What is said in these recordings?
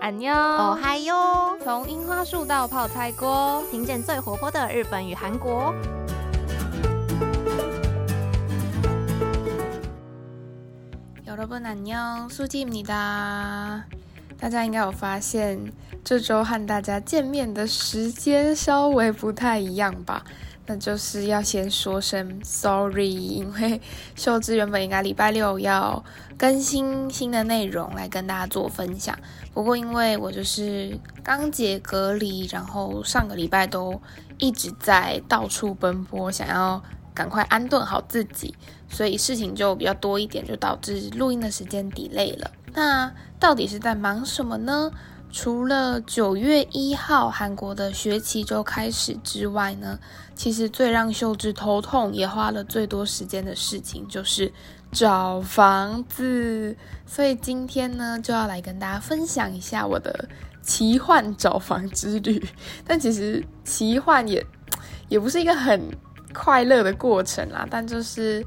安妞，哦嗨哟！从樱花树到泡菜锅，听见最活泼的日本与韩国。여러분안녕수지입니다大家应该有发现，这周和大家见面的时间稍微不太一样吧？ 那就是要先说声 sorry，因为秀智原本应该礼拜六要更新新的内容来跟大家做分享，不过因为我就是刚解隔离，然后上个礼拜都一直在到处奔波，想要赶快安顿好自己，所以事情就比较多一点，就导致录音的时间 delay 了。那到底是在忙什么呢？除了九月一号韩国的学期就开始之外呢，其实最让秀智头痛也花了最多时间的事情就是找房子。所以今天呢，就要来跟大家分享一下我的奇幻找房之旅。但其实奇幻也也不是一个很快乐的过程啦，但就是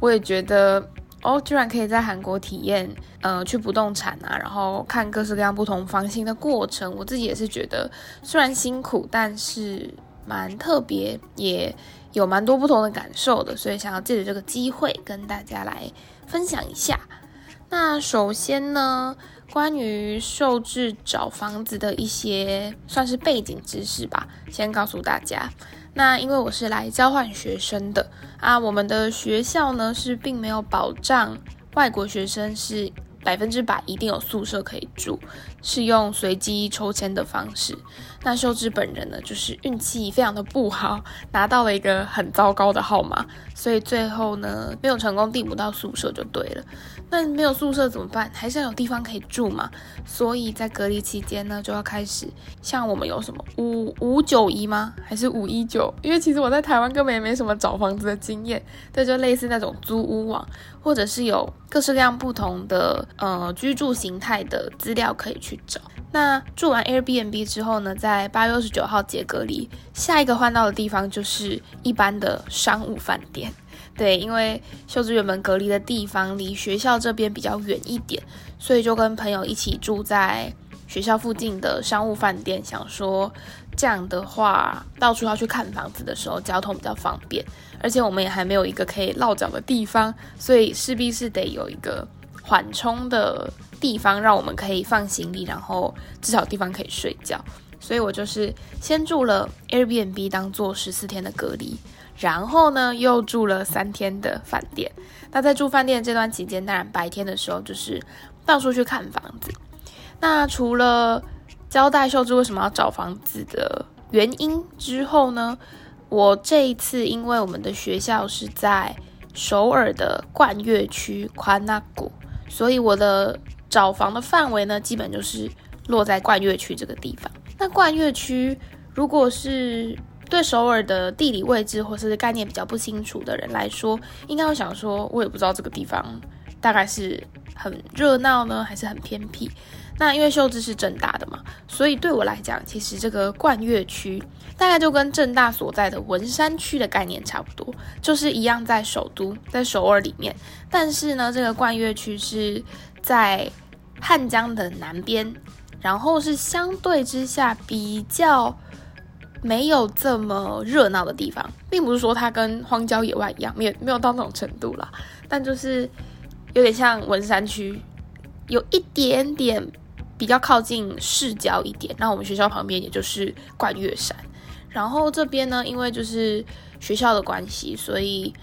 我也觉得。哦，居然可以在韩国体验，呃，去不动产啊，然后看各式各样不同房型的过程。我自己也是觉得，虽然辛苦，但是蛮特别，也有蛮多不同的感受的。所以想要借着这个机会跟大家来分享一下。那首先呢，关于受制找房子的一些算是背景知识吧，先告诉大家。那因为我是来交换学生的啊，我们的学校呢是并没有保障外国学生是百分之百一定有宿舍可以住，是用随机抽签的方式。那秀智本人呢，就是运气非常的不好，拿到了一个很糟糕的号码，所以最后呢没有成功订不到宿舍就对了。那没有宿舍怎么办？还是要有地方可以住嘛。所以在隔离期间呢，就要开始像我们有什么五五九一吗？还是五一九？因为其实我在台湾根本也没什么找房子的经验，对，就类似那种租屋网，或者是有各式各样不同的呃居住形态的资料可以去找。那住完 Airbnb 之后呢，在八月二十九号解隔离，下一个换到的地方就是一般的商务饭店。对，因为秀智原本隔离的地方离学校这边比较远一点，所以就跟朋友一起住在学校附近的商务饭店，想说这样的话，到处要去看房子的时候，交通比较方便，而且我们也还没有一个可以落脚的地方，所以势必是得有一个缓冲的地方，让我们可以放行李，然后至少地方可以睡觉。所以我就是先住了 Airbnb，当做十四天的隔离。然后呢，又住了三天的饭店。那在住饭店这段期间，当然白天的时候就是到处去看房子。那除了交代秀智为什么要找房子的原因之后呢，我这一次因为我们的学校是在首尔的冠岳区宽那谷，所以我的找房的范围呢，基本就是落在冠岳区这个地方。那冠岳区如果是对首尔的地理位置或是概念比较不清楚的人来说，应该会想说，我也不知道这个地方大概是很热闹呢，还是很偏僻。那因为秀智是正大的嘛，所以对我来讲，其实这个冠岳区大概就跟正大所在的文山区的概念差不多，就是一样在首都，在首尔里面。但是呢，这个冠岳区是在汉江的南边，然后是相对之下比较。没有这么热闹的地方，并不是说它跟荒郊野外一样，没有没有到那种程度啦，但就是有点像文山区，有一点点比较靠近市郊一点。那我们学校旁边也就是冠岳山，然后这边呢，因为就是学校的关系，所以。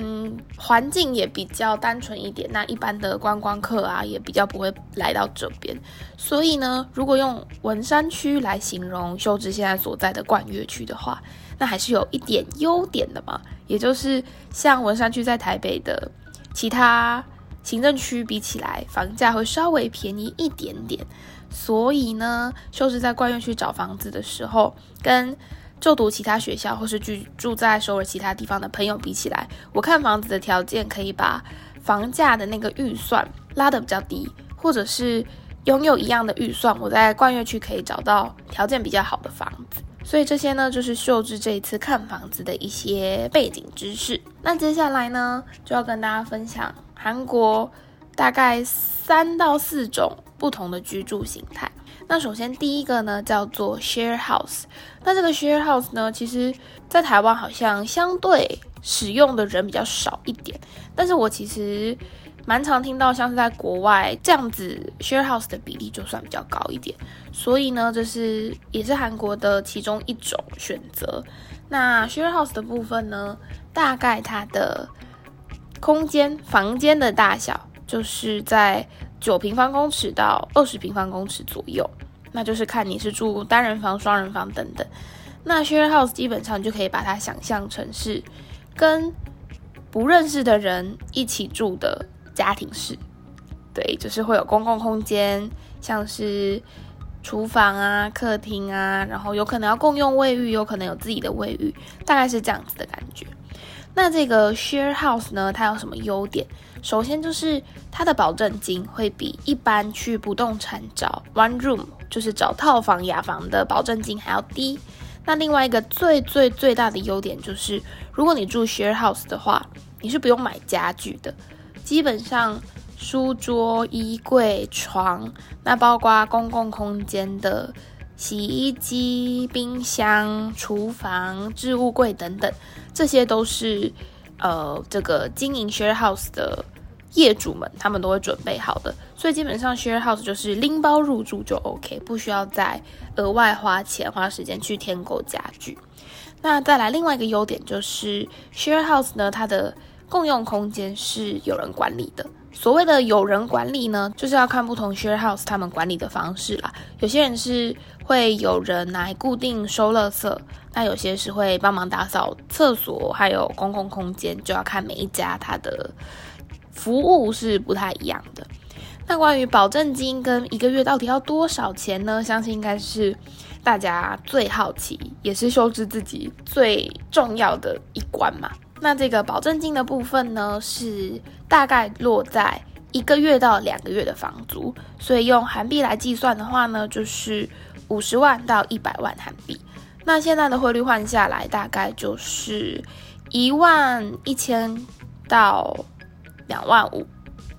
嗯，环境也比较单纯一点，那一般的观光客啊，也比较不会来到这边。所以呢，如果用文山区来形容秀智现在所在的冠岳区的话，那还是有一点优点的嘛，也就是像文山区在台北的其他行政区比起来，房价会稍微便宜一点点。所以呢，秀智在冠岳区找房子的时候，跟就读其他学校或是居住在首尔其他地方的朋友比起来，我看房子的条件可以把房价的那个预算拉得比较低，或者是拥有一样的预算，我在冠岳区可以找到条件比较好的房子。所以这些呢，就是秀智这一次看房子的一些背景知识。那接下来呢，就要跟大家分享韩国大概三到四种不同的居住形态。那首先第一个呢叫做 share house，那这个 share house 呢，其实在台湾好像相对使用的人比较少一点，但是我其实蛮常听到像是在国外这样子 share house 的比例就算比较高一点，所以呢，这是也是韩国的其中一种选择。那 share house 的部分呢，大概它的空间房间的大小就是在。九平方公尺到二十平方公尺左右，那就是看你是住单人房、双人房等等。那 share house 基本上就可以把它想象成是跟不认识的人一起住的家庭式，对，就是会有公共空间，像是厨房啊、客厅啊，然后有可能要共用卫浴，有可能有自己的卫浴，大概是这样子的感觉。那这个 share house 呢，它有什么优点？首先就是它的保证金会比一般去不动产找 one room，就是找套房雅房的保证金还要低。那另外一个最最最大的优点就是，如果你住 share house 的话，你是不用买家具的，基本上书桌、衣柜、床，那包括公共空间的洗衣机、冰箱、厨房、置物柜等等，这些都是。呃，这个经营 share house 的业主们，他们都会准备好的，所以基本上 share house 就是拎包入住就 OK，不需要再额外花钱花时间去添购家具。那再来另外一个优点就是 share house 呢，它的共用空间是有人管理的。所谓的有人管理呢，就是要看不同 share house 他们管理的方式啦。有些人是会有人来固定收垃圾。那有些是会帮忙打扫厕所，还有公共空间，就要看每一家它的服务是不太一样的。那关于保证金跟一个月到底要多少钱呢？相信应该是大家最好奇，也是修治自己最重要的一关嘛。那这个保证金的部分呢，是大概落在一个月到两个月的房租，所以用韩币来计算的话呢，就是五十万到一百万韩币。那现在的汇率换下来，大概就是一万一千到两万五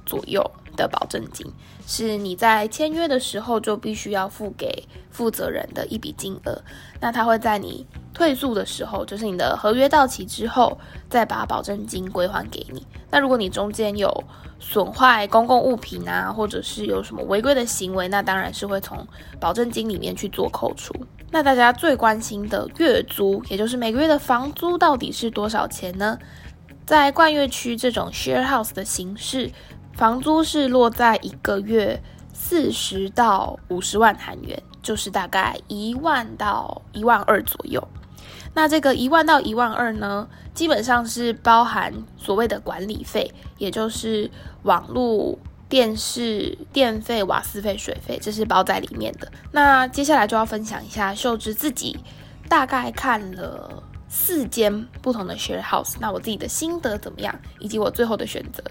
左右的保证金，是你在签约的时候就必须要付给负责人的一笔金额。那他会在你退宿的时候，就是你的合约到期之后，再把保证金归还给你。那如果你中间有损坏公共物品啊，或者是有什么违规的行为，那当然是会从保证金里面去做扣除。那大家最关心的月租，也就是每个月的房租到底是多少钱呢？在冠岳区这种 share house 的形式，房租是落在一个月四十到五十万韩元，就是大概一万到一万二左右。那这个一万到一万二呢，基本上是包含所谓的管理费，也就是网络。电视、电费、瓦斯费、水费，这是包在里面的。那接下来就要分享一下秀芝自己大概看了四间不同的 share house，那我自己的心得怎么样，以及我最后的选择，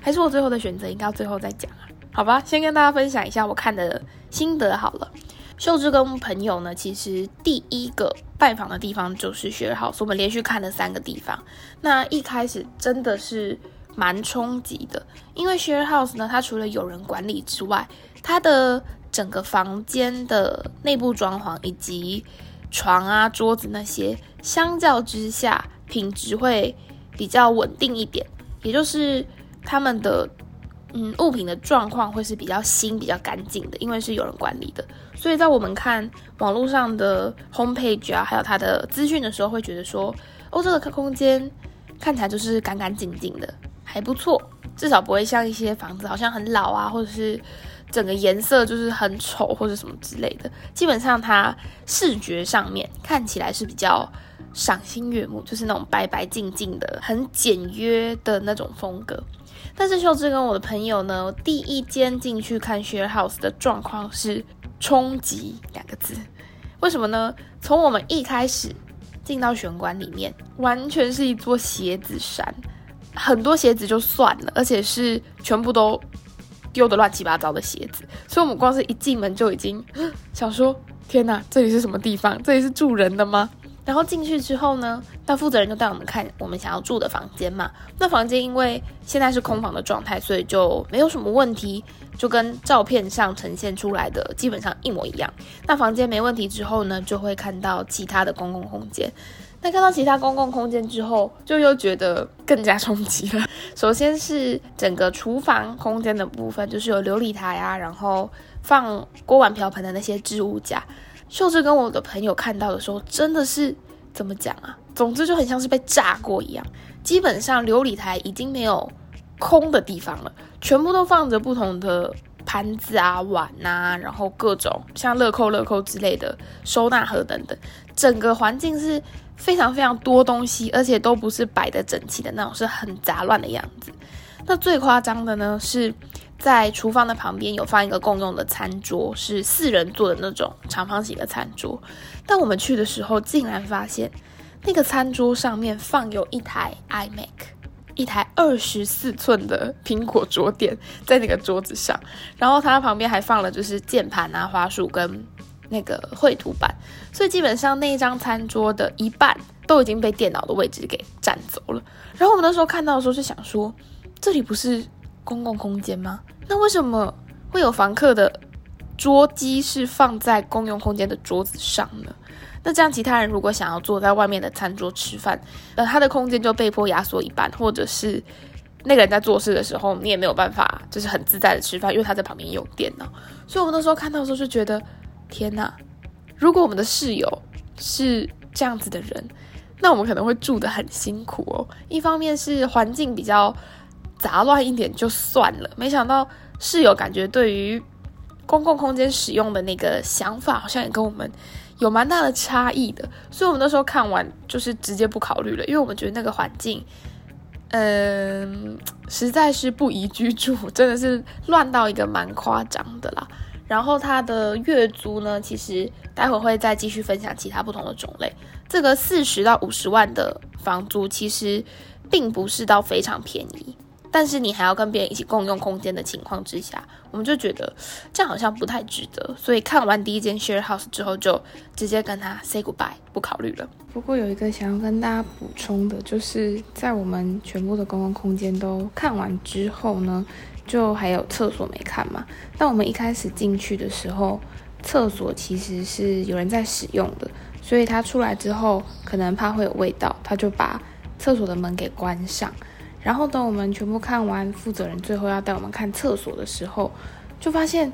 还是我最后的选择应该要最后再讲啊？好吧，先跟大家分享一下我看的心得好了。秀芝跟朋友呢，其实第一个拜访的地方就是 share house，我们连续看了三个地方。那一开始真的是。蛮冲击的，因为 share house 呢，它除了有人管理之外，它的整个房间的内部装潢以及床啊、桌子那些，相较之下品质会比较稳定一点，也就是他们的嗯物品的状况会是比较新、比较干净的，因为是有人管理的。所以在我们看网络上的 homepage 啊，还有它的资讯的时候，会觉得说，哦，这个空间看起来就是干干净净的。还不错，至少不会像一些房子好像很老啊，或者是整个颜色就是很丑或者什么之类的。基本上它视觉上面看起来是比较赏心悦目，就是那种白白净净的、很简约的那种风格。但是秀智跟我的朋友呢，第一间进去看 share house 的状况是冲击两个字。为什么呢？从我们一开始进到玄关里面，完全是一座鞋子山。很多鞋子就算了，而且是全部都丢的乱七八糟的鞋子，所以我们光是一进门就已经 想说：天哪，这里是什么地方？这里是住人的吗？然后进去之后呢，那负责人就带我们看我们想要住的房间嘛。那房间因为现在是空房的状态，所以就没有什么问题，就跟照片上呈现出来的基本上一模一样。那房间没问题之后呢，就会看到其他的公共空间。那看到其他公共空间之后，就又觉得更加冲击了。首先是整个厨房空间的部分，就是有琉璃台啊，然后放锅碗瓢盆的那些置物架。秀智跟我的朋友看到的时候，真的是怎么讲啊？总之就很像是被炸过一样。基本上琉璃台已经没有空的地方了，全部都放着不同的盘子啊、碗啊，然后各种像乐扣、乐扣之类的收纳盒等等。整个环境是非常非常多东西，而且都不是摆的整齐的那种，是很杂乱的样子。那最夸张的呢是。在厨房的旁边有放一个共用的餐桌，是四人坐的那种长方形的餐桌。但我们去的时候，竟然发现那个餐桌上面放有一台 iMac，一台二十四寸的苹果桌垫在那个桌子上，然后它旁边还放了就是键盘啊、花束跟那个绘图板。所以基本上那一张餐桌的一半都已经被电脑的位置给占走了。然后我们那时候看到的时候就想说，这里不是。公共空间吗？那为什么会有房客的桌机是放在公用空间的桌子上呢？那这样其他人如果想要坐在外面的餐桌吃饭，呃，他的空间就被迫压缩一半，或者是那个人在做事的时候，你也没有办法就是很自在的吃饭，因为他在旁边用电脑。所以我们那时候看到的时候就觉得，天哪！如果我们的室友是这样子的人，那我们可能会住得很辛苦哦。一方面是环境比较。杂乱一点就算了，没想到室友感觉对于公共空间使用的那个想法，好像也跟我们有蛮大的差异的。所以我们那时候看完就是直接不考虑了，因为我们觉得那个环境，嗯，实在是不宜居住，真的是乱到一个蛮夸张的啦。然后它的月租呢，其实待会会再继续分享其他不同的种类。这个四十到五十万的房租，其实并不是到非常便宜。但是你还要跟别人一起共用空间的情况之下，我们就觉得这样好像不太值得，所以看完第一间 share house 之后，就直接跟他 say goodbye，不考虑了。不过有一个想要跟大家补充的，就是在我们全部的公共空间都看完之后呢，就还有厕所没看嘛。但我们一开始进去的时候，厕所其实是有人在使用的，所以他出来之后，可能怕会有味道，他就把厕所的门给关上。然后等我们全部看完，负责人最后要带我们看厕所的时候，就发现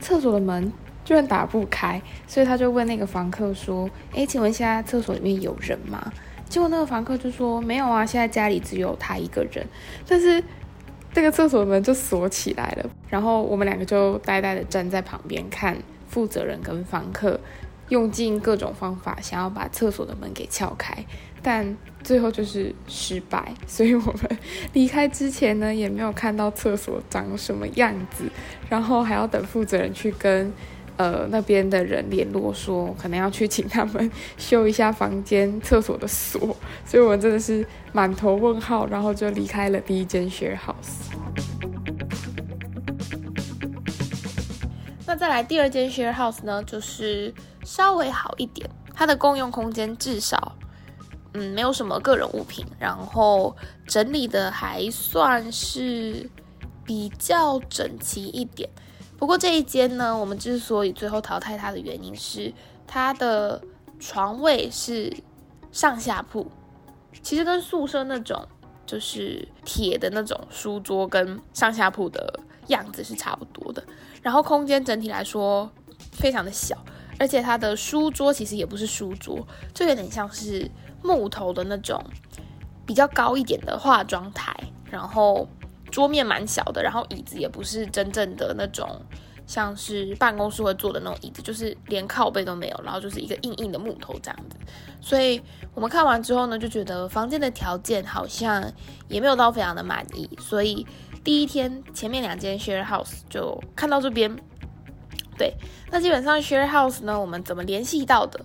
厕所的门居然打不开，所以他就问那个房客说：“哎，请问现在厕所里面有人吗？”结果那个房客就说：“没有啊，现在家里只有他一个人。”但是那个厕所门就锁起来了，然后我们两个就呆呆的站在旁边看负责人跟房客用尽各种方法想要把厕所的门给撬开。但最后就是失败，所以我们离开之前呢，也没有看到厕所长什么样子，然后还要等负责人去跟呃那边的人联络，说可能要去请他们修一下房间厕所的锁，所以我们真的是满头问号，然后就离开了第一间 share house。那再来第二间 share house 呢，就是稍微好一点，它的共用空间至少。嗯，没有什么个人物品，然后整理的还算是比较整齐一点。不过这一间呢，我们之所以最后淘汰它的原因是它的床位是上下铺，其实跟宿舍那种就是铁的那种书桌跟上下铺的样子是差不多的。然后空间整体来说非常的小，而且它的书桌其实也不是书桌，就有点像是。木头的那种比较高一点的化妆台，然后桌面蛮小的，然后椅子也不是真正的那种像是办公室会坐的那种椅子，就是连靠背都没有，然后就是一个硬硬的木头这样子。所以我们看完之后呢，就觉得房间的条件好像也没有到非常的满意，所以第一天前面两间 share house 就看到这边。对，那基本上 share house 呢，我们怎么联系到的？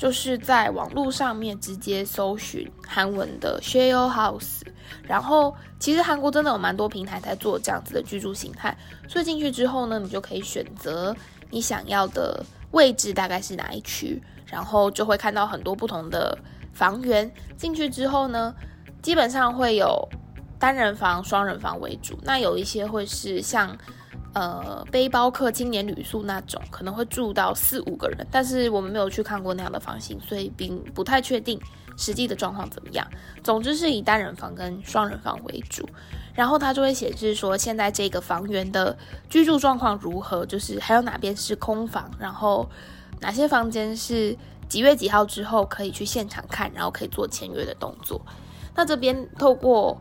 就是在网络上面直接搜寻韩文的 share house，然后其实韩国真的有蛮多平台在做这样子的居住形态，所以进去之后呢，你就可以选择你想要的位置大概是哪一区，然后就会看到很多不同的房源。进去之后呢，基本上会有单人房、双人房为主，那有一些会是像。呃，背包客青年旅宿那种可能会住到四五个人，但是我们没有去看过那样的房型，所以并不太确定实际的状况怎么样。总之是以单人房跟双人房为主，然后它就会显示说现在这个房源的居住状况如何，就是还有哪边是空房，然后哪些房间是几月几号之后可以去现场看，然后可以做签约的动作。那这边透过。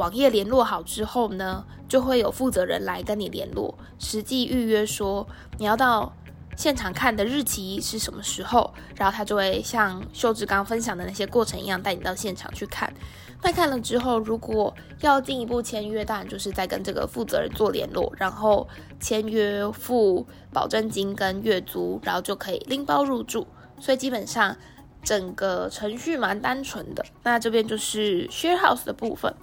网页联络好之后呢，就会有负责人来跟你联络，实际预约说你要到现场看的日期是什么时候，然后他就会像秀智刚分享的那些过程一样，带你到现场去看。那看了之后，如果要进一步签约，当然就是在跟这个负责人做联络，然后签约付保证金跟月租，然后就可以拎包入住。所以基本上整个程序蛮单纯的。那这边就是 share house 的部分。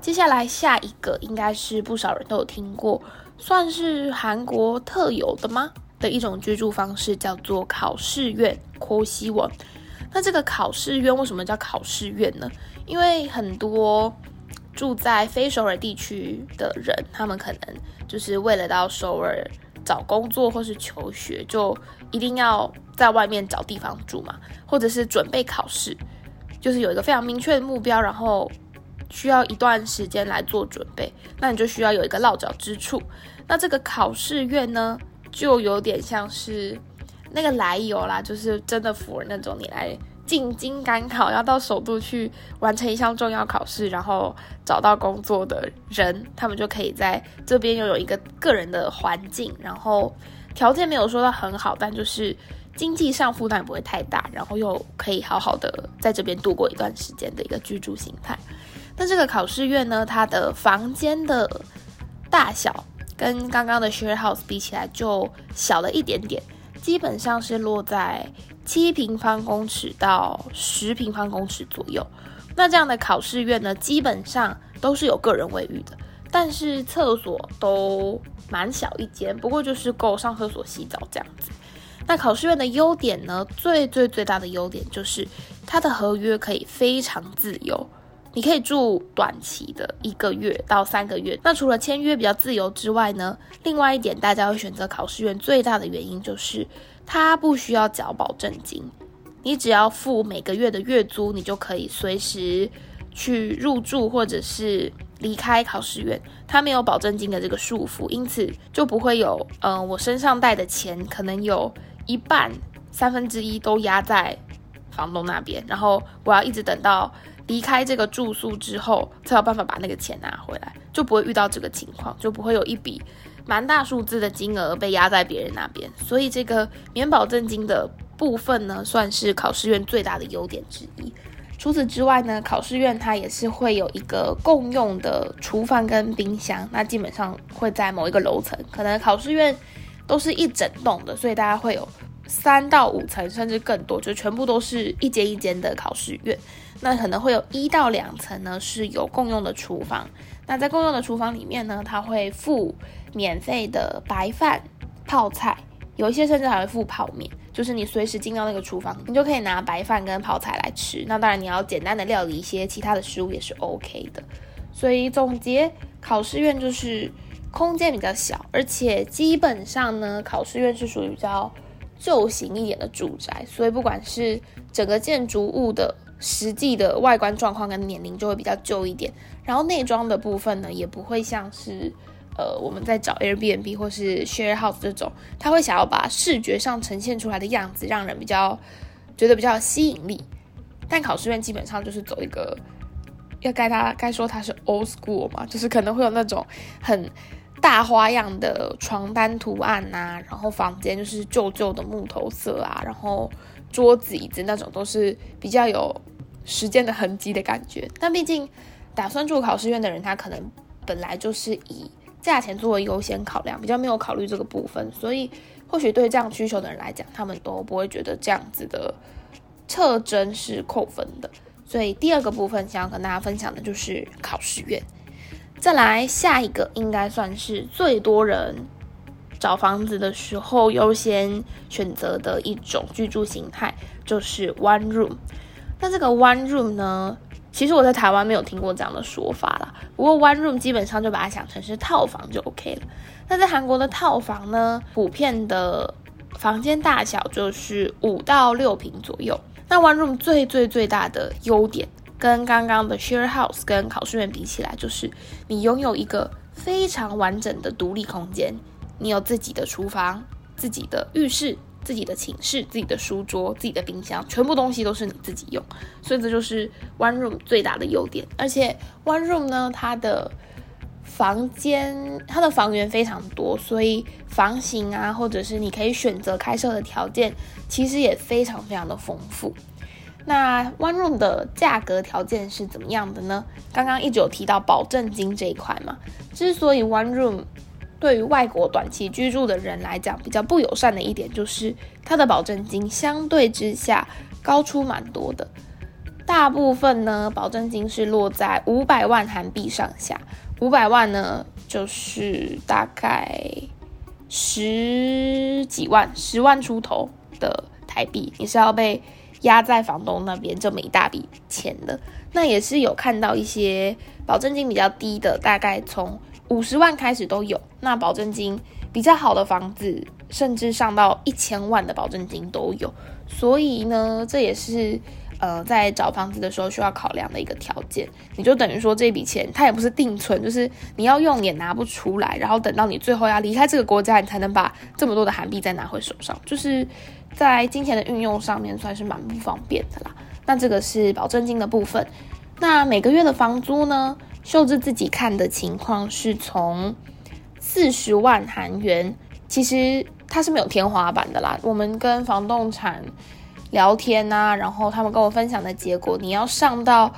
接下来下一个应该是不少人都有听过，算是韩国特有的吗？的一种居住方式叫做考试院 k 西 s 那这个考试院为什么叫考试院呢？因为很多住在非首尔地区的人，他们可能就是为了到首尔找工作或是求学，就一定要在外面找地方住嘛，或者是准备考试，就是有一个非常明确的目标，然后。需要一段时间来做准备，那你就需要有一个落脚之处。那这个考试院呢，就有点像是那个来由啦，就是真的符合那种你来进京赶考，要到首都去完成一项重要考试，然后找到工作的人，他们就可以在这边拥有一个个人的环境，然后条件没有说到很好，但就是经济上负担不会太大，然后又可以好好的在这边度过一段时间的一个居住形态。那这个考试院呢，它的房间的大小跟刚刚的 share house 比起来就小了一点点，基本上是落在七平方公尺到十平方公尺左右。那这样的考试院呢，基本上都是有个人卫浴的，但是厕所都蛮小一间，不过就是够上厕所、洗澡这样子。那考试院的优点呢，最最最大的优点就是它的合约可以非常自由。你可以住短期的一个月到三个月。那除了签约比较自由之外呢，另外一点大家会选择考试院最大的原因就是它不需要缴保证金，你只要付每个月的月租，你就可以随时去入住或者是离开考试院。它没有保证金的这个束缚，因此就不会有呃我身上带的钱可能有一半三分之一都压在房东那边，然后我要一直等到。离开这个住宿之后，才有办法把那个钱拿回来，就不会遇到这个情况，就不会有一笔蛮大数字的金额被压在别人那边。所以这个免保证金的部分呢，算是考试院最大的优点之一。除此之外呢，考试院它也是会有一个共用的厨房跟冰箱，那基本上会在某一个楼层，可能考试院都是一整栋的，所以大家会有三到五层甚至更多，就全部都是一间一间的考试院。那可能会有一到两层呢，是有共用的厨房。那在共用的厨房里面呢，它会附免费的白饭、泡菜，有一些甚至还会附泡面，就是你随时进到那个厨房，你就可以拿白饭跟泡菜来吃。那当然你要简单的料理一些其他的食物也是 OK 的。所以总结，考试院就是空间比较小，而且基本上呢，考试院是属于比较旧型一点的住宅，所以不管是整个建筑物的。实际的外观状况跟年龄就会比较旧一点，然后内装的部分呢，也不会像是呃我们在找 Airbnb 或是 Share House 这种，他会想要把视觉上呈现出来的样子让人比较觉得比较吸引力。但考试院基本上就是走一个，要该他该说它是 Old School 嘛，就是可能会有那种很大花样的床单图案呐，然后房间就是旧旧的木头色啊，然后。桌子、椅子那种都是比较有时间的痕迹的感觉，但毕竟打算住考试院的人，他可能本来就是以价钱作为优先考量，比较没有考虑这个部分，所以或许对这样需求的人来讲，他们都不会觉得这样子的特征是扣分的。所以第二个部分想要跟大家分享的就是考试院。再来下一个，应该算是最多人找房子的时候优先选择的一种居住形态，就是 one room。那这个 one room 呢，其实我在台湾没有听过这样的说法啦。不过 one room 基本上就把它想成是套房就 OK 了。那在韩国的套房呢，普遍的房间大小就是五到六平左右。那 one room 最最最大的优点，跟刚刚的 share house 跟考试院比起来，就是你拥有一个非常完整的独立空间。你有自己的厨房、自己的浴室、自己的寝室、自己的书桌、自己的冰箱，全部东西都是你自己用，所以这就是 one room 最大的优点。而且 one room 呢，它的房间、它的房源非常多，所以房型啊，或者是你可以选择开设的条件，其实也非常非常的丰富。那 one room 的价格条件是怎么样的呢？刚刚一直有提到保证金这一块嘛，之所以 one room 对于外国短期居住的人来讲，比较不友善的一点就是，它的保证金相对之下高出蛮多的。大部分呢，保证金是落在五百万韩币上下。五百万呢，就是大概十几万、十万出头的台币，你是要被压在房东那边这么一大笔钱的。那也是有看到一些保证金比较低的，大概从。五十万开始都有，那保证金比较好的房子，甚至上到一千万的保证金都有。所以呢，这也是呃在找房子的时候需要考量的一个条件。你就等于说这笔钱它也不是定存，就是你要用也拿不出来，然后等到你最后要离开这个国家，你才能把这么多的韩币再拿回手上，就是在金钱的运用上面算是蛮不方便的啦。那这个是保证金的部分。那每个月的房租呢？秀智自己看的情况是从四十万韩元，其实它是没有天花板的啦。我们跟房动产聊天啊，然后他们跟我分享的结果，你要上到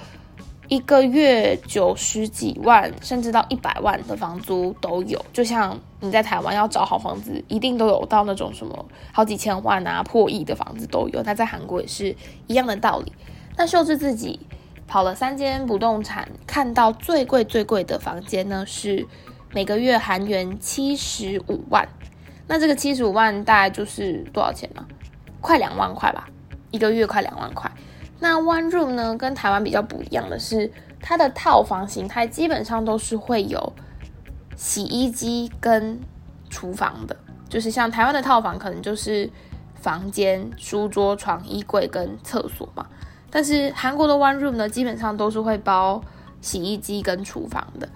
一个月九十几万，甚至到一百万的房租都有。就像你在台湾要找好房子，一定都有到那种什么好几千万啊、破亿的房子都有。那在韩国也是一样的道理。那秀智自己。跑了三间不动产，看到最贵最贵的房间呢是每个月韩元七十五万。那这个七十五万大概就是多少钱呢？快两万块吧，一个月快两万块。那 One Room 呢，跟台湾比较不一样的是，它的套房形态基本上都是会有洗衣机跟厨房的，就是像台湾的套房可能就是房间、书桌、床、衣柜跟厕所嘛。但是韩国的 one room 呢，基本上都是会包洗衣机跟厨房的。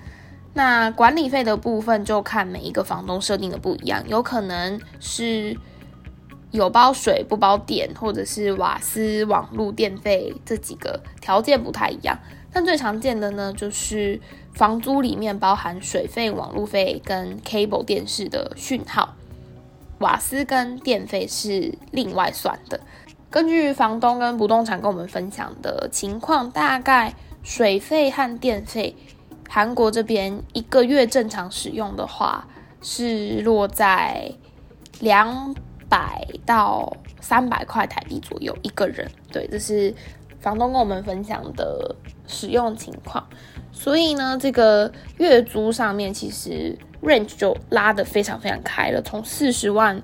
那管理费的部分就看每一个房东设定的不一样，有可能是有包水不包电，或者是瓦斯、网路电费这几个条件不太一样。但最常见的呢，就是房租里面包含水费、网路费跟 cable 电视的讯号，瓦斯跟电费是另外算的。根据房东跟不动产跟我们分享的情况，大概水费和电费，韩国这边一个月正常使用的话，是落在两百到三百块台币左右一个人。对，这是房东跟我们分享的使用情况。所以呢，这个月租上面其实 range 就拉得非常非常开了，从四十万。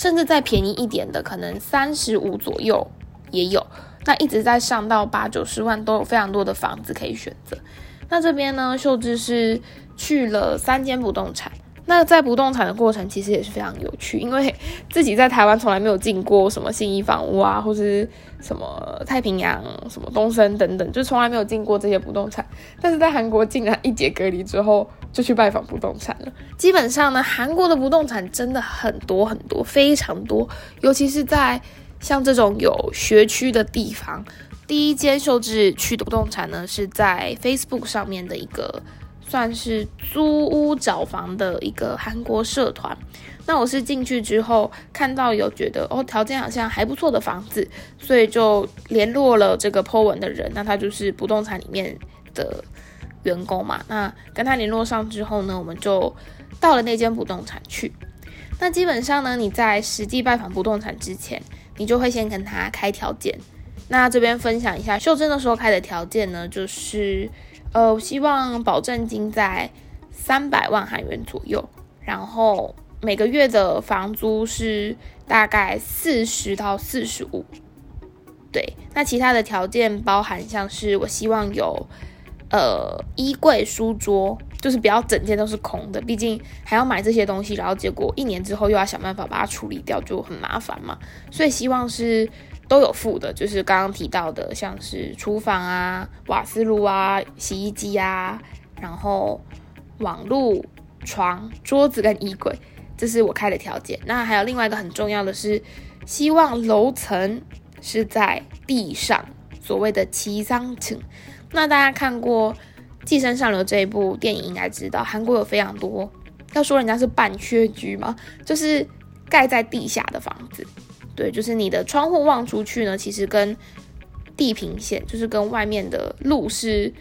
甚至再便宜一点的，可能三十五左右也有。那一直在上到八九十万，都有非常多的房子可以选择。那这边呢，秀智是去了三间不动产。那在不动产的过程其实也是非常有趣，因为自己在台湾从来没有进过什么信义房屋啊，或是什么太平洋、什么东森等等，就从来没有进过这些不动产。但是在韩国竟然一解隔离之后就去拜访不动产了。基本上呢，韩国的不动产真的很多很多，非常多，尤其是在像这种有学区的地方。第一间秀智去的不动产呢，是在 Facebook 上面的一个。算是租屋找房的一个韩国社团，那我是进去之后看到有觉得哦条件好像还不错的房子，所以就联络了这个 po 文的人，那他就是不动产里面的员工嘛，那跟他联络上之后呢，我们就到了那间不动产去。那基本上呢，你在实际拜访不动产之前，你就会先跟他开条件。那这边分享一下秀珍的时候开的条件呢，就是。呃，我希望保证金在三百万韩元左右，然后每个月的房租是大概四十到四十五。对，那其他的条件包含像是我希望有呃衣柜、书桌，就是不要整间都是空的，毕竟还要买这些东西，然后结果一年之后又要想办法把它处理掉，就很麻烦嘛。所以希望是都有附的，就是刚刚提到的，像是厨房啊、瓦斯炉啊、洗衣机啊，然后网络、床、桌子跟衣柜，这是我开的条件。那还有另外一个很重要的是，希望楼层。是在地上，所谓的七桑层。那大家看过《寄生上流》这一部电影，应该知道韩国有非常多，要说人家是半缺居嘛，就是盖在地下的房子。对，就是你的窗户望出去呢，其实跟地平线，就是跟外面的路是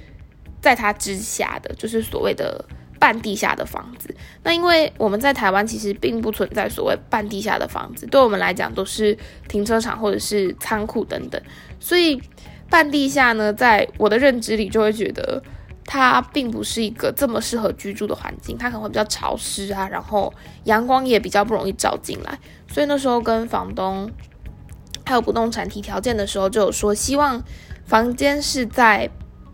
在它之下的，就是所谓的。半地下的房子，那因为我们在台湾其实并不存在所谓半地下的房子，对我们来讲都是停车场或者是仓库等等，所以半地下呢，在我的认知里就会觉得它并不是一个这么适合居住的环境，它可能会比较潮湿啊，然后阳光也比较不容易照进来，所以那时候跟房东还有不动产提条件的时候，就有说希望房间是在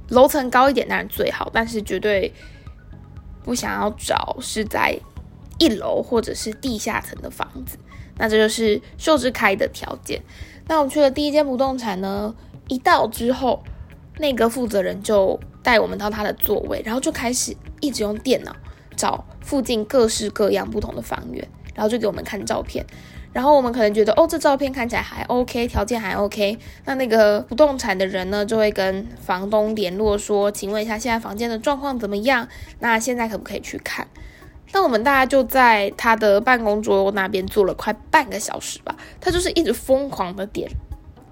楼层高一点当然最好，但是绝对。不想要找是在一楼或者是地下层的房子，那这就是秀智开的条件。那我们去了第一间不动产呢，一到之后，那个负责人就带我们到他的座位，然后就开始一直用电脑找附近各式各样不同的房源，然后就给我们看照片。然后我们可能觉得，哦，这照片看起来还 OK，条件还 OK。那那个不动产的人呢，就会跟房东联络说，请问一下现在房间的状况怎么样？那现在可不可以去看？那我们大家就在他的办公桌那边坐了快半个小时吧，他就是一直疯狂的点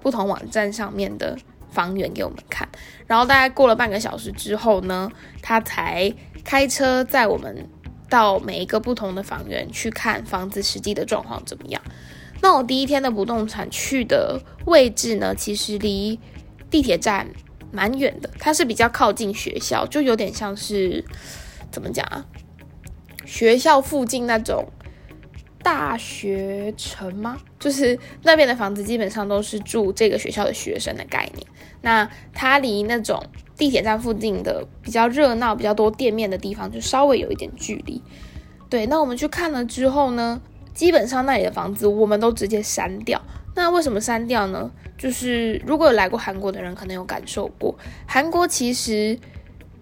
不同网站上面的房源给我们看。然后大概过了半个小时之后呢，他才开车在我们。到每一个不同的房源去看房子实际的状况怎么样？那我第一天的不动产去的位置呢，其实离地铁站蛮远的，它是比较靠近学校，就有点像是怎么讲啊？学校附近那种大学城吗？就是那边的房子基本上都是住这个学校的学生的概念。那它离那种。地铁站附近的比较热闹、比较多店面的地方，就稍微有一点距离。对，那我们去看了之后呢，基本上那里的房子我们都直接删掉。那为什么删掉呢？就是如果有来过韩国的人，可能有感受过，韩国其实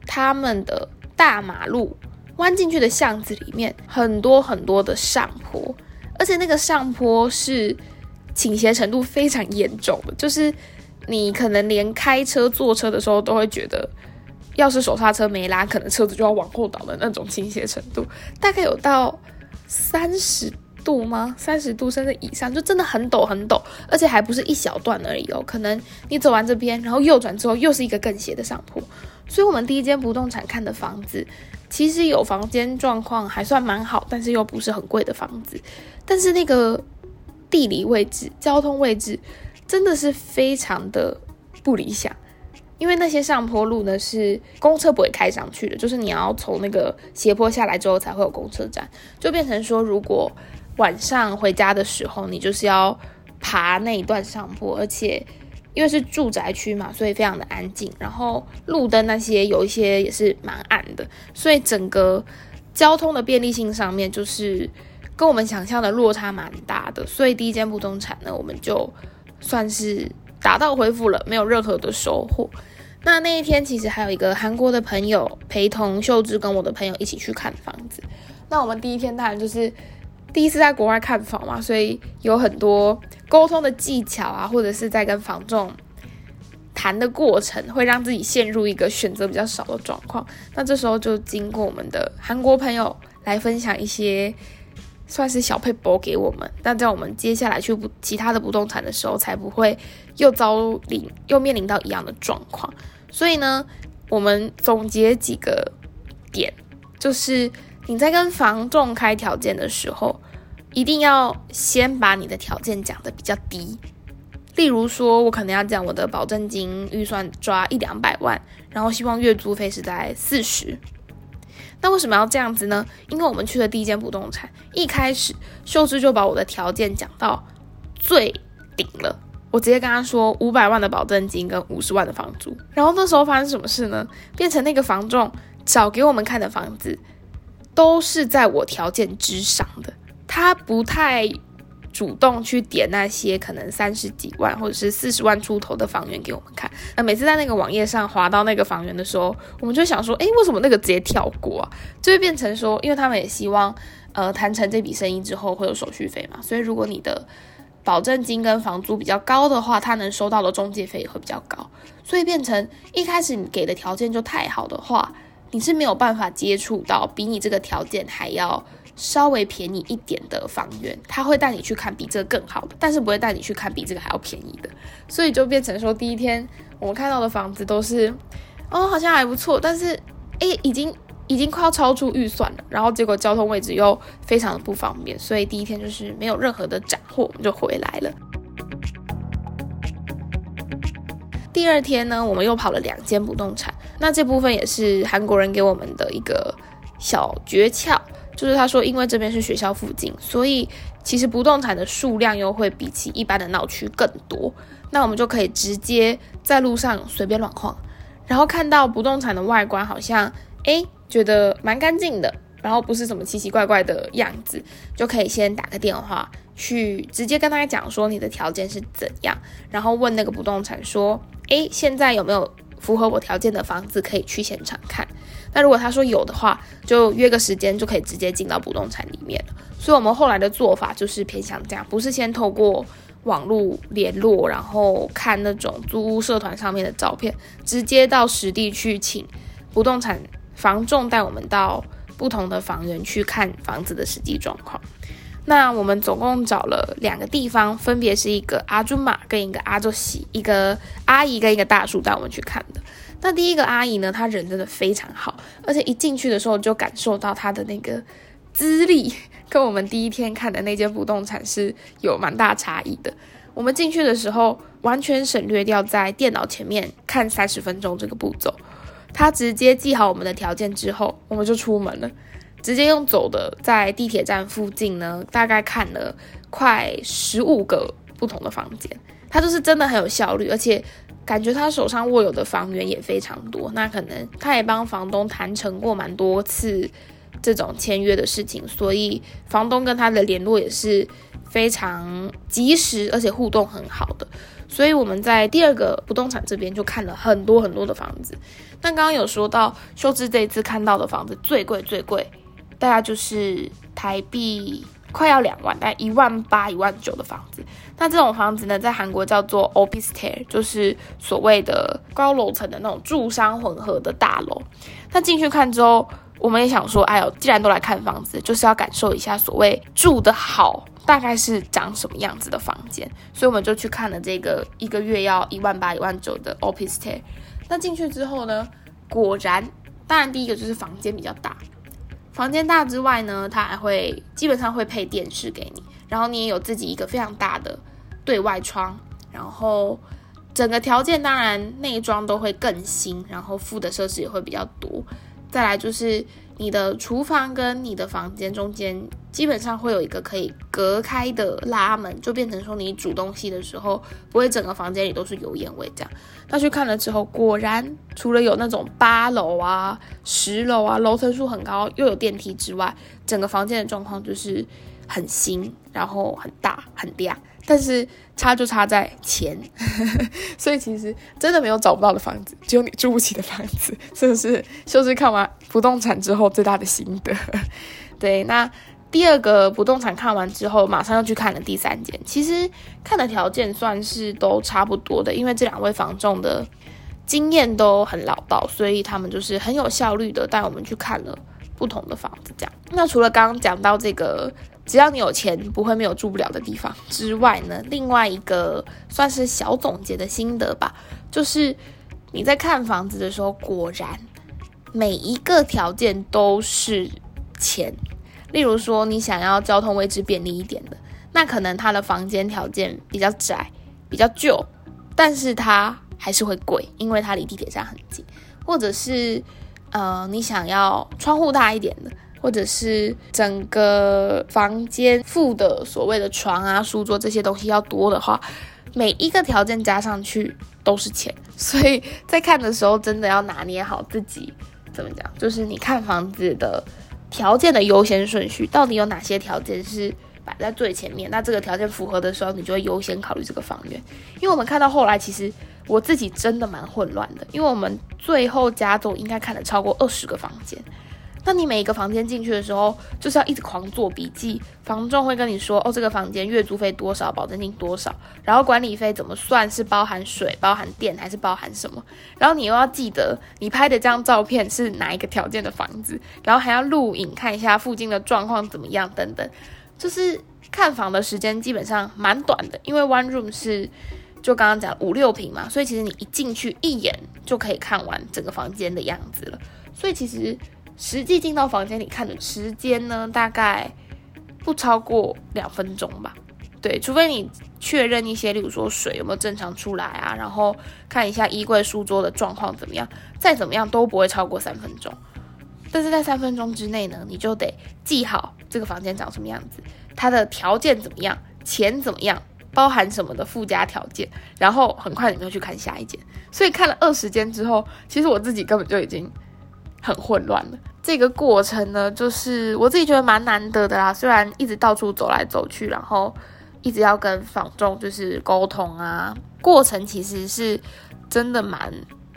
他们的大马路弯进去的巷子里面，很多很多的上坡，而且那个上坡是倾斜程度非常严重的，就是。你可能连开车、坐车的时候都会觉得，要是手刹车没拉，可能车子就要往后倒的那种倾斜程度，大概有到三十度吗？三十度甚至以上，就真的很陡很陡，而且还不是一小段而已哦。可能你走完这边，然后右转之后又是一个更斜的上坡。所以，我们第一间不动产看的房子，其实有房间状况还算蛮好，但是又不是很贵的房子。但是那个地理位置、交通位置。真的是非常的不理想，因为那些上坡路呢是公车不会开上去的，就是你要从那个斜坡下来之后才会有公车站，就变成说，如果晚上回家的时候，你就是要爬那一段上坡，而且因为是住宅区嘛，所以非常的安静，然后路灯那些有一些也是蛮暗的，所以整个交通的便利性上面就是跟我们想象的落差蛮大的，所以第一间不动产呢，我们就。算是打道回府了，没有任何的收获。那那一天其实还有一个韩国的朋友陪同秀智跟我的朋友一起去看房子。那我们第一天当然就是第一次在国外看房嘛，所以有很多沟通的技巧啊，或者是在跟房仲谈的过程，会让自己陷入一个选择比较少的状况。那这时候就经过我们的韩国朋友来分享一些。算是小配拨给我们，但在我们接下来去不其他的不动产的时候，才不会又遭临又面临到一样的状况。所以呢，我们总结几个点，就是你在跟房仲开条件的时候，一定要先把你的条件讲的比较低。例如说，我可能要讲我的保证金预算抓一两百万，然后希望月租费是在四十。那为什么要这样子呢？因为我们去的第一间不动产，一开始秀芝就把我的条件讲到最顶了。我直接跟他说五百万的保证金跟五十万的房租。然后那时候发生什么事呢？变成那个房仲找给我们看的房子，都是在我条件之上的。他不太主动去点那些可能三十几万或者是四十万出头的房源给我们看。那每次在那个网页上滑到那个房源的时候，我们就想说，诶，为什么那个直接跳过啊？就会变成说，因为他们也希望，呃，谈成这笔生意之后会有手续费嘛。所以如果你的保证金跟房租比较高的话，他能收到的中介费也会比较高。所以变成一开始你给的条件就太好的话，你是没有办法接触到比你这个条件还要。稍微便宜一点的房源，他会带你去看比这个更好的，但是不会带你去看比这个还要便宜的，所以就变成说，第一天我们看到的房子都是，哦，好像还不错，但是，诶，已经已经快要超出预算了，然后结果交通位置又非常的不方便，所以第一天就是没有任何的斩获，我们就回来了。第二天呢，我们又跑了两间不动产，那这部分也是韩国人给我们的一个小诀窍。就是他说，因为这边是学校附近，所以其实不动产的数量又会比起一般的闹区更多。那我们就可以直接在路上随便乱晃，然后看到不动产的外观好像，诶，觉得蛮干净的，然后不是什么奇奇怪怪的样子，就可以先打个电话去直接跟他讲说你的条件是怎样，然后问那个不动产说，诶，现在有没有符合我条件的房子可以去现场看。那如果他说有的话，就约个时间就可以直接进到不动产里面了。所以，我们后来的做法就是偏向这样，不是先透过网络联络，然后看那种租屋社团上面的照片，直接到实地去请不动产房仲带我们到不同的房源去看房子的实际状况。那我们总共找了两个地方，分别是一个阿朱玛跟一个阿周喜，一个阿姨跟一个大叔带我们去看的。那第一个阿姨呢，她人真的非常好，而且一进去的时候就感受到她的那个资历，跟我们第一天看的那间不动产是有蛮大差异的。我们进去的时候完全省略掉在电脑前面看三十分钟这个步骤，她直接记好我们的条件之后，我们就出门了，直接用走的，在地铁站附近呢，大概看了快十五个不同的房间，他就是真的很有效率，而且。感觉他手上握有的房源也非常多，那可能他也帮房东谈成过蛮多次这种签约的事情，所以房东跟他的联络也是非常及时，而且互动很好的。所以我们在第二个不动产这边就看了很多很多的房子。那刚刚有说到秀智这一次看到的房子最贵最贵，大概就是台币。快要两万，大概一万八、一万九的房子。那这种房子呢，在韩国叫做 office，就是所谓的高楼层的那种住商混合的大楼。那进去看之后，我们也想说，哎呦，既然都来看房子，就是要感受一下所谓住的好，大概是长什么样子的房间。所以我们就去看了这个一个月要一万八、一万九的 office。那进去之后呢，果然，当然第一个就是房间比较大。房间大之外呢，它还会基本上会配电视给你，然后你也有自己一个非常大的对外窗，然后整个条件当然内装都会更新，然后附的设施也会比较多。再来就是你的厨房跟你的房间中间基本上会有一个可以隔开的拉门，就变成说你煮东西的时候不会整个房间里都是油烟味这样。那去看了之后，果然除了有那种八楼啊、十楼啊，楼层数很高又有电梯之外，整个房间的状况就是很新，然后很大很亮。但是差就差在钱，所以其实真的没有找不到的房子，只有你住不起的房子，是不是？就是看完不动产之后最大的心得。对，那第二个不动产看完之后，马上又去看了第三间。其实看的条件算是都差不多的，因为这两位房仲的经验都很老道，所以他们就是很有效率的带我们去看了不同的房子。这样，那除了刚刚讲到这个。只要你有钱，不会没有住不了的地方。之外呢，另外一个算是小总结的心得吧，就是你在看房子的时候，果然每一个条件都是钱。例如说，你想要交通位置便利一点的，那可能它的房间条件比较窄、比较旧，但是它还是会贵，因为它离地铁站很近，或者是。呃，你想要窗户大一点的，或者是整个房间附的所谓的床啊、书桌这些东西要多的话，每一个条件加上去都是钱。所以在看的时候，真的要拿捏好自己怎么讲，就是你看房子的条件的优先顺序，到底有哪些条件是摆在最前面？那这个条件符合的时候，你就会优先考虑这个房源。因为我们看到后来，其实。我自己真的蛮混乱的，因为我们最后加总应该看了超过二十个房间。那你每一个房间进去的时候，就是要一直狂做笔记。房仲会跟你说，哦，这个房间月租费多少，保证金多少，然后管理费怎么算，是包含水、包含电还是包含什么？然后你又要记得你拍的这张照片是哪一个条件的房子，然后还要录影看一下附近的状况怎么样等等。就是看房的时间基本上蛮短的，因为 one room 是。就刚刚讲五六平嘛，所以其实你一进去一眼就可以看完整个房间的样子了。所以其实实际进到房间里看的时间呢，大概不超过两分钟吧。对，除非你确认一些，例如说水有没有正常出来啊，然后看一下衣柜书桌的状况怎么样，再怎么样都不会超过三分钟。但是在三分钟之内呢，你就得记好这个房间长什么样子，它的条件怎么样，钱怎么样。包含什么的附加条件，然后很快你就去看下一间，所以看了二十间之后，其实我自己根本就已经很混乱了。这个过程呢，就是我自己觉得蛮难得的啦。虽然一直到处走来走去，然后一直要跟房仲就是沟通啊，过程其实是真的蛮。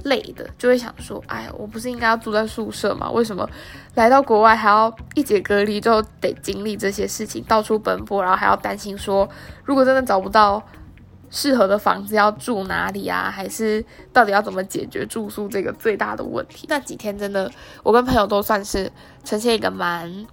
累的就会想说，哎，我不是应该要住在宿舍吗？为什么来到国外还要一解隔离就得经历这些事情，到处奔波，然后还要担心说，如果真的找不到适合的房子，要住哪里啊？还是到底要怎么解决住宿这个最大的问题？那几天真的，我跟朋友都算是呈现一个蛮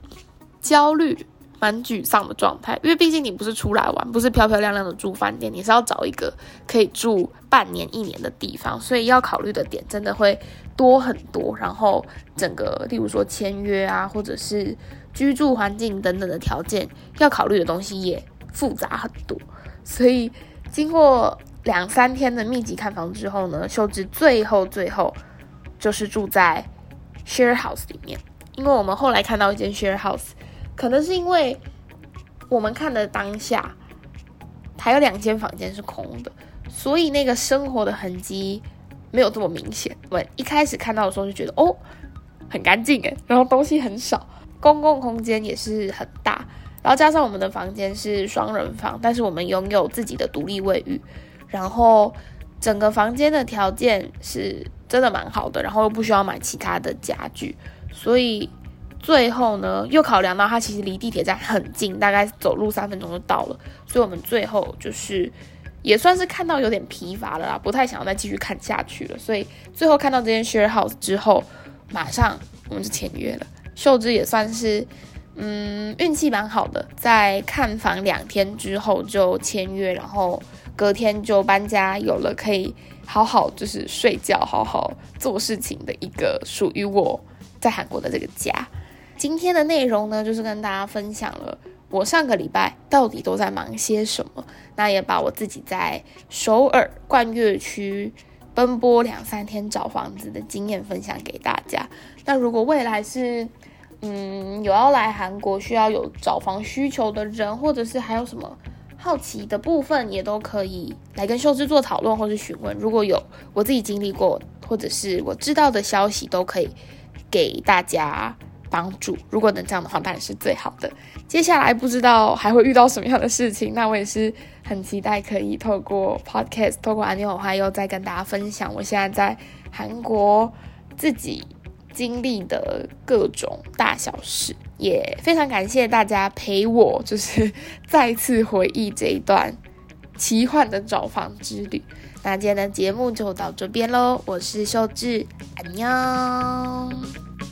焦虑。蛮沮丧的状态，因为毕竟你不是出来玩，不是漂漂亮亮的住饭店，你是要找一个可以住半年、一年的地方，所以要考虑的点真的会多很多。然后整个，例如说签约啊，或者是居住环境等等的条件，要考虑的东西也复杂很多。所以经过两三天的密集看房之后呢，秀智最后最后就是住在 share house 里面，因为我们后来看到一间 share house。可能是因为我们看的当下还有两间房间是空的，所以那个生活的痕迹没有这么明显。我一开始看到的时候就觉得哦，很干净诶，然后东西很少，公共空间也是很大，然后加上我们的房间是双人房，但是我们拥有自己的独立卫浴，然后整个房间的条件是真的蛮好的，然后又不需要买其他的家具，所以。最后呢，又考量到它其实离地铁站很近，大概走路三分钟就到了，所以我们最后就是也算是看到有点疲乏了啦，不太想要再继续看下去了。所以最后看到这间 share house 之后，马上我们就签约了。秀芝也算是嗯运气蛮好的，在看房两天之后就签约，然后隔天就搬家，有了可以好好就是睡觉、好好做事情的一个属于我在韩国的这个家。今天的内容呢，就是跟大家分享了我上个礼拜到底都在忙些什么。那也把我自己在首尔冠岳区奔波两三天找房子的经验分享给大家。那如果未来是嗯有要来韩国需要有找房需求的人，或者是还有什么好奇的部分，也都可以来跟秀智做讨论或是询问。如果有我自己经历过或者是我知道的消息，都可以给大家。帮助，如果能这样的话，当然是最好的。接下来不知道还会遇到什么样的事情，那我也是很期待可以透过 podcast，透过安妮话又再跟大家分享我现在在韩国自己经历的各种大小事。也非常感谢大家陪我，就是再次回忆这一段奇幻的找房之旅。那今天的节目就到这边喽，我是秀智，安妞。